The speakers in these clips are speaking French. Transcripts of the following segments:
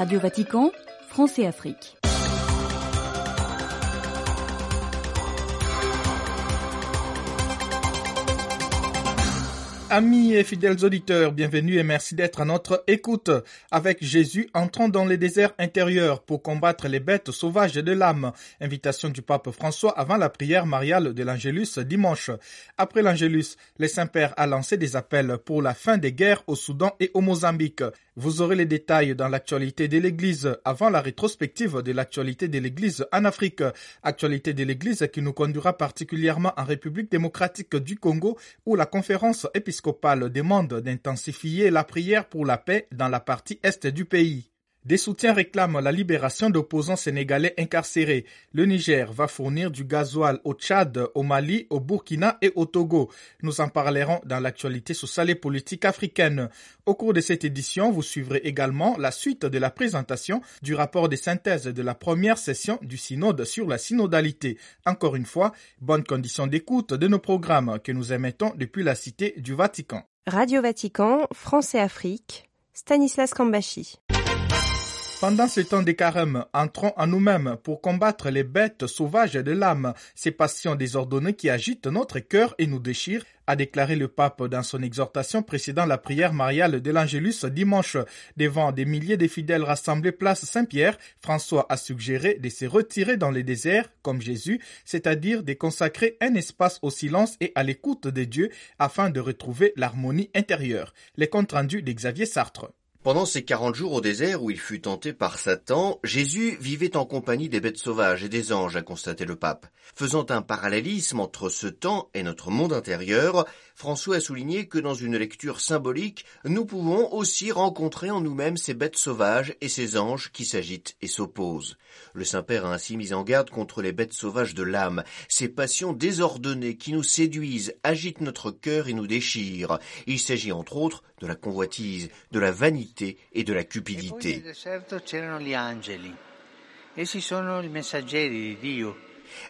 Radio Vatican, France et Afrique. Amis et fidèles auditeurs, bienvenue et merci d'être à notre écoute. Avec Jésus entrant dans les déserts intérieurs pour combattre les bêtes sauvages de l'âme. Invitation du pape François avant la prière mariale de l'Angélus dimanche. Après l'Angélus, le Saint-Père a lancé des appels pour la fin des guerres au Soudan et au Mozambique. Vous aurez les détails dans l'actualité de l'Église avant la rétrospective de l'actualité de l'Église en Afrique. Actualité de l'Église qui nous conduira particulièrement en République démocratique du Congo où la conférence épiscopale demande d'intensifier la prière pour la paix dans la partie est du pays. Des soutiens réclament la libération d'opposants sénégalais incarcérés. Le Niger va fournir du gasoil au Tchad, au Mali, au Burkina et au Togo. Nous en parlerons dans l'actualité sociale et politique africaine. Au cours de cette édition, vous suivrez également la suite de la présentation du rapport de synthèse de la première session du synode sur la synodalité. Encore une fois, bonne condition d'écoute de nos programmes que nous émettons depuis la Cité du Vatican. Radio Vatican, France et Afrique, Stanislas Kambashi. Pendant ce temps de carême, entrons en nous-mêmes pour combattre les bêtes sauvages de l'âme, ces passions désordonnées qui agitent notre cœur et nous déchirent, a déclaré le pape dans son exhortation précédant la prière mariale de l'Angélus dimanche. Devant des milliers de fidèles rassemblés place Saint-Pierre, François a suggéré de se retirer dans les déserts, comme Jésus, c'est-à-dire de consacrer un espace au silence et à l'écoute de Dieu afin de retrouver l'harmonie intérieure. Les comptes rendus d'Xavier Sartre. Pendant ces quarante jours au désert où il fut tenté par Satan, Jésus vivait en compagnie des bêtes sauvages et des anges, a constaté le pape. Faisant un parallélisme entre ce temps et notre monde intérieur, François a souligné que dans une lecture symbolique, nous pouvons aussi rencontrer en nous-mêmes ces bêtes sauvages et ces anges qui s'agitent et s'opposent. Le Saint-Père a ainsi mis en garde contre les bêtes sauvages de l'âme, ces passions désordonnées qui nous séduisent, agitent notre cœur et nous déchirent. Il s'agit entre autres de la convoitise, de la vanité et de la cupidité.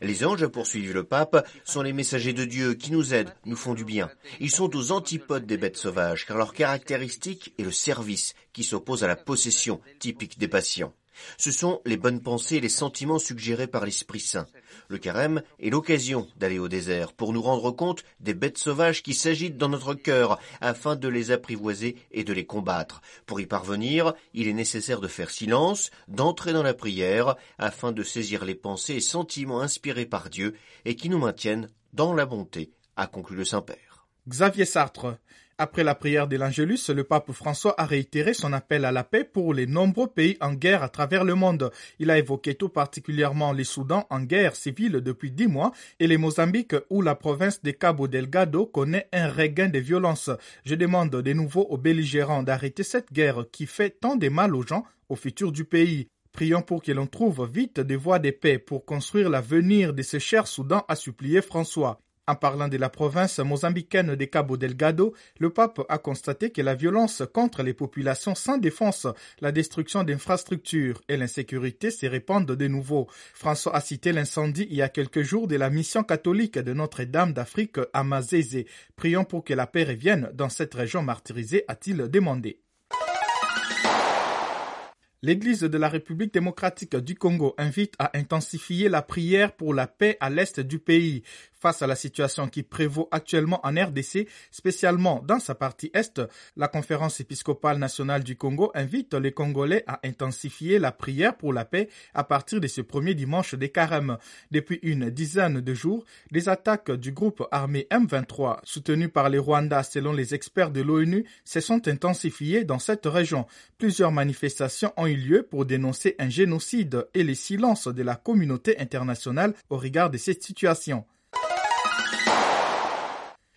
Les anges, poursuivit le pape, sont les messagers de Dieu qui nous aident, nous font du bien. Ils sont aux antipodes des bêtes sauvages, car leur caractéristique est le service, qui s'oppose à la possession, typique des patients. Ce sont les bonnes pensées et les sentiments suggérés par l'Esprit Saint. Le carême est l'occasion d'aller au désert pour nous rendre compte des bêtes sauvages qui s'agitent dans notre cœur afin de les apprivoiser et de les combattre. Pour y parvenir, il est nécessaire de faire silence, d'entrer dans la prière afin de saisir les pensées et sentiments inspirés par Dieu et qui nous maintiennent dans la bonté, a conclu le Saint-Père. Xavier Sartre. Après la prière de l'Angélus, le pape François a réitéré son appel à la paix pour les nombreux pays en guerre à travers le monde. Il a évoqué tout particulièrement les Soudans en guerre civile depuis dix mois et les Mozambique où la province de Cabo Delgado connaît un regain de violence. Je demande de nouveau aux belligérants d'arrêter cette guerre qui fait tant de mal aux gens, au futur du pays. Prions pour que l'on trouve vite des voies de paix pour construire l'avenir de ce cher Soudan, a supplié François. En parlant de la province mozambicaine de Cabo Delgado, le pape a constaté que la violence contre les populations sans défense, la destruction d'infrastructures et l'insécurité se répandent de nouveau. François a cité l'incendie il y a quelques jours de la mission catholique de Notre-Dame d'Afrique à Mazézé. Prions pour que la paix revienne dans cette région martyrisée, a-t-il demandé. L'Église de la République démocratique du Congo invite à intensifier la prière pour la paix à l'est du pays. Face à la situation qui prévaut actuellement en RDC, spécialement dans sa partie est, la conférence épiscopale nationale du Congo invite les Congolais à intensifier la prière pour la paix à partir de ce premier dimanche des carême. Depuis une dizaine de jours, les attaques du groupe armé M23, soutenu par les Rwandais selon les experts de l'ONU, se sont intensifiées dans cette région. Plusieurs manifestations ont eu lieu pour dénoncer un génocide et les silences de la communauté internationale au regard de cette situation.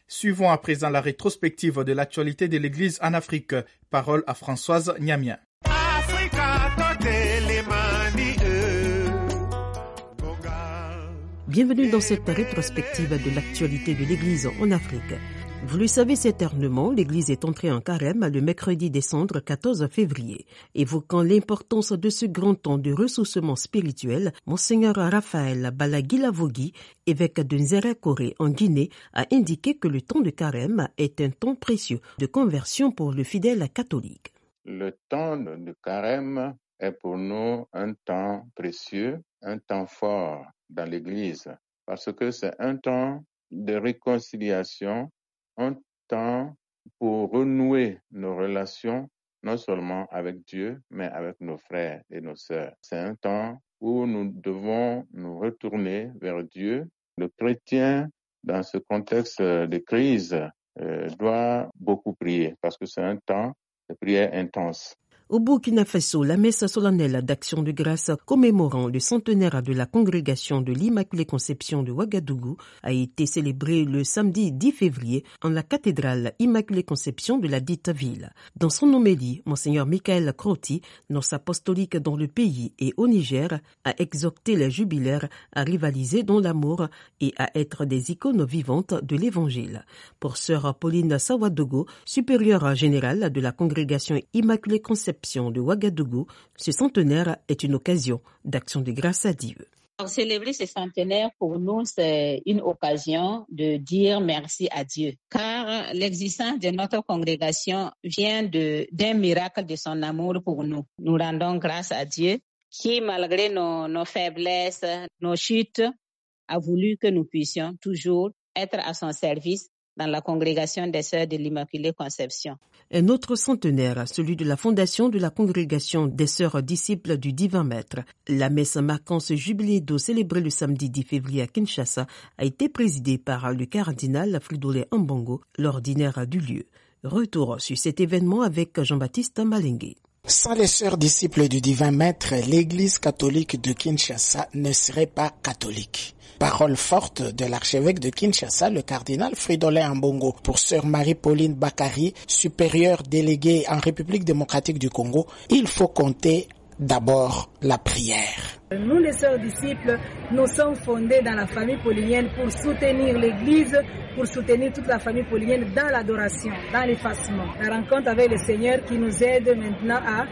Suivons à présent la rétrospective de l'actualité de l'Église en Afrique. Parole à Françoise Niamien. Bienvenue dans cette rétrospective de l'actualité de l'Église en Afrique. Vous le savez certainement, l'Église est entrée en carême le mercredi décembre 14 février. Évoquant l'importance de ce grand temps de ressourcement spirituel, Monseigneur Raphaël Balaguilavogui, évêque de Nzérakore en Guinée, a indiqué que le temps de carême est un temps précieux de conversion pour le fidèle catholique. Le temps de carême est pour nous un temps précieux, un temps fort dans l'Église, parce que c'est un temps de réconciliation, un temps pour renouer nos relations, non seulement avec Dieu, mais avec nos frères et nos sœurs. C'est un temps où nous devons nous retourner vers Dieu. Le chrétien, dans ce contexte de crise, euh, doit beaucoup prier parce que c'est un temps de prière intense. Au Burkina Faso, la messe solennelle d'action de grâce commémorant le centenaire de la congrégation de l'Immaculée Conception de Ouagadougou a été célébrée le samedi 10 février en la cathédrale Immaculée Conception de la dite ville. Dans son homélie, Monseigneur Michael Croti, nonce apostolique dans le pays et au Niger, a exhorté les jubilaires à rivaliser dans l'amour et à être des icônes vivantes de l'Évangile. Pour sœur Pauline Sawadogo, supérieure générale de la congrégation Immaculée Conception de Ouagadougou, ce centenaire est une occasion d'action de grâce à Dieu. célébrer ce centenaire, pour nous, c'est une occasion de dire merci à Dieu, car l'existence de notre congrégation vient d'un miracle de son amour pour nous. Nous rendons grâce à Dieu qui, malgré nos, nos faiblesses, nos chutes, a voulu que nous puissions toujours être à son service dans la congrégation des Sœurs de l'Immaculée Conception. Un autre centenaire, celui de la fondation de la congrégation des Sœurs disciples du Divin Maître. La messe marquant ce jubilé d'eau célébré le samedi 10 février à Kinshasa a été présidée par le cardinal Fridolin Ambongo, l'ordinaire du lieu. Retour sur cet événement avec Jean-Baptiste Malengue. Sans les sœurs disciples du divin maître, l'église catholique de Kinshasa ne serait pas catholique. Parole forte de l'archevêque de Kinshasa, le cardinal Fridolin Ambongo, pour sœur Marie-Pauline Bakari, supérieure déléguée en République démocratique du Congo, il faut compter d'abord la prière. Nous, les sœurs disciples, nous sommes fondés dans la famille paulinienne pour soutenir l'Église, pour soutenir toute la famille paulinienne dans l'adoration, dans l'effacement. La rencontre avec le Seigneur qui nous aide maintenant à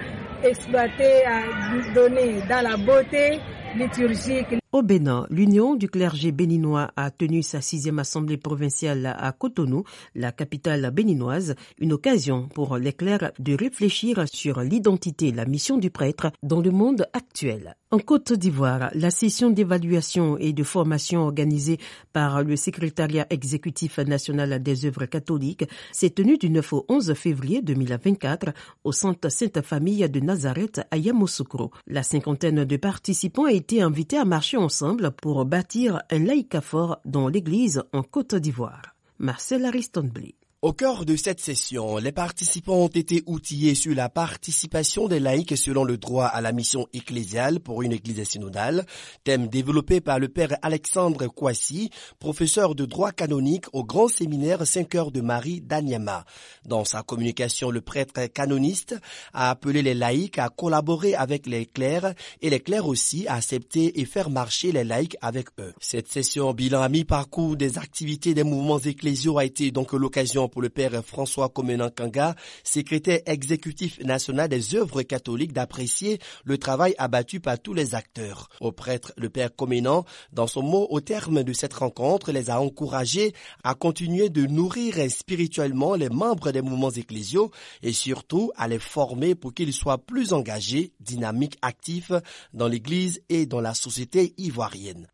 exploiter, à donner dans la beauté liturgique. Au Bénin, l'Union du clergé béninois a tenu sa sixième assemblée provinciale à Cotonou, la capitale béninoise, une occasion pour les clercs de réfléchir sur l'identité et la mission du prêtre dans le monde actuel. En Côte d'Ivoire, la session d'évaluation et de formation organisée par le secrétariat exécutif national des œuvres catholiques s'est tenue du 9 au 11 février 2024 au centre Sainte-Famille de Nazareth à Yamoussoukro. La cinquantaine de participants a été invités à marcher ensemble pour bâtir un laïcat fort dans l'église en Côte d'Ivoire. Marcel Aristonblé. Au cœur de cette session, les participants ont été outillés sur la participation des laïcs selon le droit à la mission ecclésiale pour une église synodale, thème développé par le père Alexandre Kouassi, professeur de droit canonique au grand séminaire 5 heures de Marie d'Anyama. Dans sa communication, le prêtre canoniste a appelé les laïcs à collaborer avec les clercs et les clercs aussi à accepter et faire marcher les laïcs avec eux. Cette session bilan à mi-parcours des activités des mouvements ecclésiaux a été donc l'occasion pour le père François Comenan Kanga, secrétaire exécutif national des œuvres catholiques, d'apprécier le travail abattu par tous les acteurs. Au prêtre, le père Comenan, dans son mot au terme de cette rencontre, les a encouragés à continuer de nourrir spirituellement les membres des mouvements ecclésiaux et surtout à les former pour qu'ils soient plus engagés, dynamiques, actifs dans l'église et dans la société ivoirienne.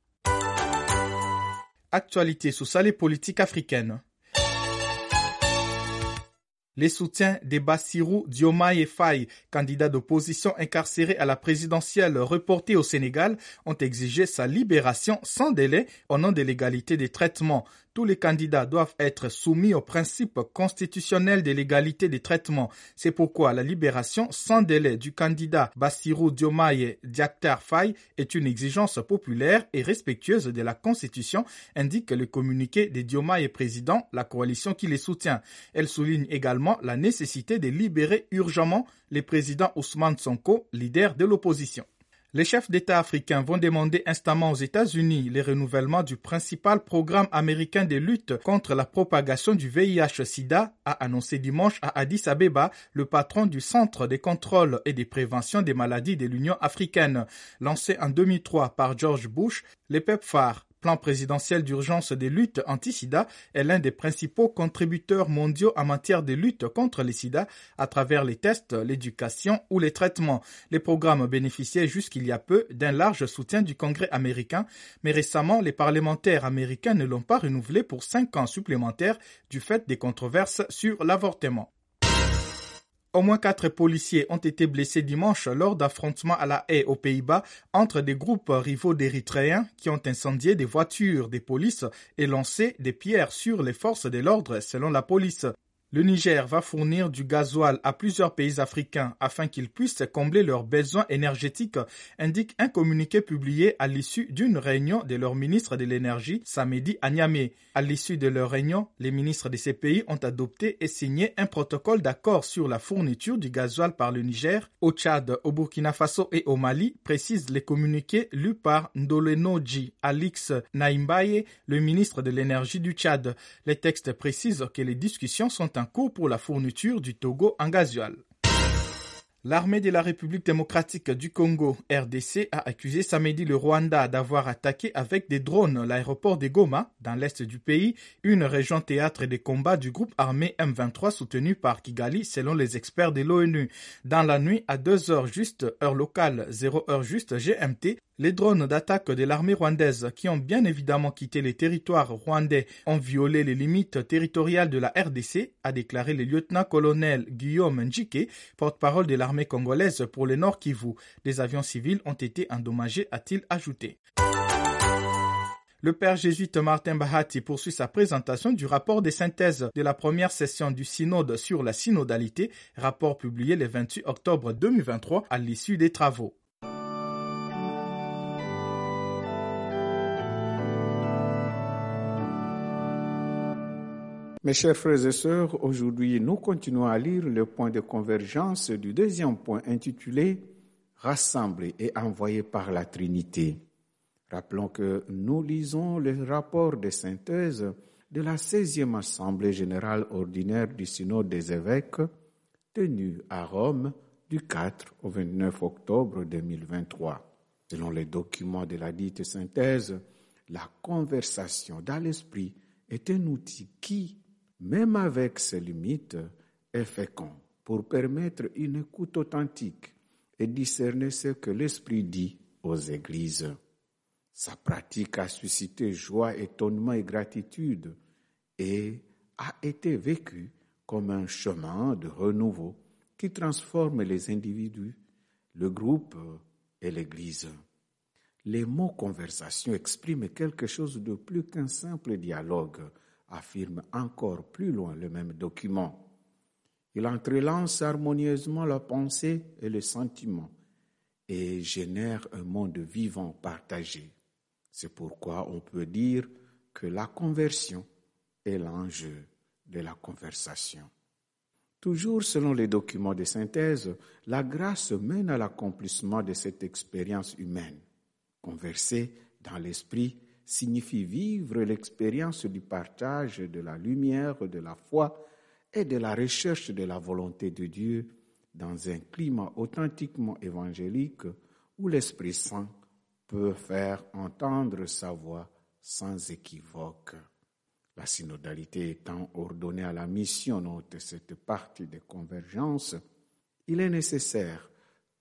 Actualité sociale et politique africaine. Les soutiens des Bassirou Diomaye Faye, candidat d'opposition incarcéré à la présidentielle reportée au Sénégal, ont exigé sa libération sans délai au nom de l'égalité des traitements tous les candidats doivent être soumis au principe constitutionnel de l'égalité des traitements. C'est pourquoi la libération sans délai du candidat Bassirou Diomaye Diaktar Faye est une exigence populaire et respectueuse de la Constitution, indique le communiqué des Diomaye président, la coalition qui les soutient. Elle souligne également la nécessité de libérer urgemment le président Ousmane Sonko, leader de l'opposition. Les chefs d'État africains vont demander instamment aux États-Unis le renouvellement du principal programme américain de lutte contre la propagation du VIH-Sida, a annoncé dimanche à Addis Abeba le patron du Centre des contrôles et des préventions des maladies de l'Union africaine. Lancé en 2003 par George Bush, le PEPFAR plan présidentiel d'urgence des luttes anti-sida est l'un des principaux contributeurs mondiaux en matière de lutte contre les sida à travers les tests, l'éducation ou les traitements. Les programmes bénéficiaient jusqu'il y a peu d'un large soutien du Congrès américain, mais récemment, les parlementaires américains ne l'ont pas renouvelé pour cinq ans supplémentaires du fait des controverses sur l'avortement. Au moins quatre policiers ont été blessés dimanche lors d'affrontements à la haie aux Pays-Bas entre des groupes rivaux d'érythréens qui ont incendié des voitures des polices et lancé des pierres sur les forces de l'ordre selon la police. Le Niger va fournir du gasoil à plusieurs pays africains afin qu'ils puissent combler leurs besoins énergétiques, indique un communiqué publié à l'issue d'une réunion de leur ministre de l'énergie samedi à Niamey. À l'issue de leur réunion, les ministres de ces pays ont adopté et signé un protocole d'accord sur la fourniture du gasoil par le Niger, au Tchad, au Burkina Faso et au Mali, précisent les communiqués lus par Ndolenoji Alix Naimbaye, le ministre de l'énergie du Tchad. Les textes précisent que les discussions sont pour la fourniture du Togo en gasoil. L'armée de la République démocratique du Congo, RDC, a accusé samedi le Rwanda d'avoir attaqué avec des drones l'aéroport de Goma, dans l'est du pays, une région théâtre des combats du groupe armé M23 soutenu par Kigali selon les experts de l'ONU. Dans la nuit, à 2 heures juste, heure locale, 0 heure juste GMT, les drones d'attaque de l'armée rwandaise, qui ont bien évidemment quitté les territoires rwandais, ont violé les limites territoriales de la RDC, a déclaré le lieutenant-colonel Guillaume Njike, porte-parole de l'armée congolaise pour le Nord Kivu. Des avions civils ont été endommagés, a-t-il ajouté. Le père jésuite Martin Bahati poursuit sa présentation du rapport des synthèses de la première session du synode sur la synodalité, rapport publié le 28 octobre 2023 à l'issue des travaux. Mes chers frères et sœurs, aujourd'hui nous continuons à lire le point de convergence du deuxième point intitulé Rassemblés et envoyés par la Trinité. Rappelons que nous lisons le rapport de synthèse de la 16e Assemblée générale ordinaire du Synode des évêques tenue à Rome du 4 au 29 octobre 2023. Selon les documents de la dite synthèse, la conversation dans l'esprit est un outil qui, même avec ses limites, est fécond pour permettre une écoute authentique et discerner ce que l'Esprit dit aux églises. Sa pratique a suscité joie, étonnement et gratitude et a été vécue comme un chemin de renouveau qui transforme les individus, le groupe et l'Église. Les mots conversation expriment quelque chose de plus qu'un simple dialogue, affirme encore plus loin le même document. Il entrelance harmonieusement la pensée et le sentiment et génère un monde vivant partagé. C'est pourquoi on peut dire que la conversion est l'enjeu de la conversation. Toujours selon les documents de synthèse, la grâce mène à l'accomplissement de cette expérience humaine. Converser dans l'esprit signifie vivre l'expérience du partage de la lumière, de la foi et de la recherche de la volonté de Dieu dans un climat authentiquement évangélique où l'Esprit Saint peut faire entendre sa voix sans équivoque. La synodalité étant ordonnée à la mission de cette partie de convergence, il est nécessaire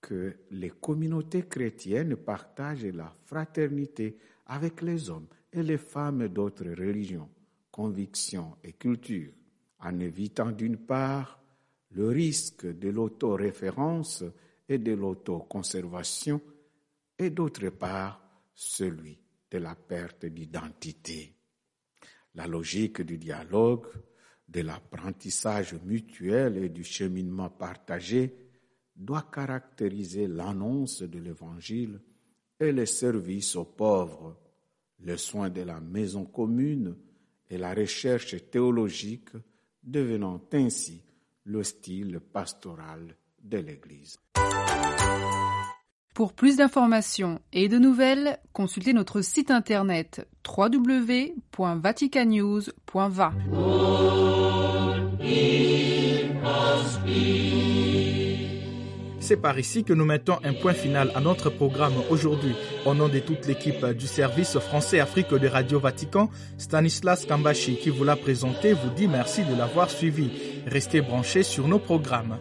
que les communautés chrétiennes partagent la fraternité avec les hommes et les femmes d'autres religions, convictions et cultures, en évitant d'une part le risque de l'autoréférence et de l'autoconservation, et d'autre part celui de la perte d'identité. La logique du dialogue, de l'apprentissage mutuel et du cheminement partagé doit caractériser l'annonce de l'Évangile et le service aux pauvres, le soin de la maison commune et la recherche théologique devenant ainsi le style pastoral de l'Église. Pour plus d'informations et de nouvelles, consultez notre site internet www.vaticanews.va. C'est par ici que nous mettons un point final à notre programme aujourd'hui. Au nom de toute l'équipe du service français Afrique de Radio Vatican, Stanislas Kambashi qui vous l'a présenté vous dit merci de l'avoir suivi. Restez branchés sur nos programmes.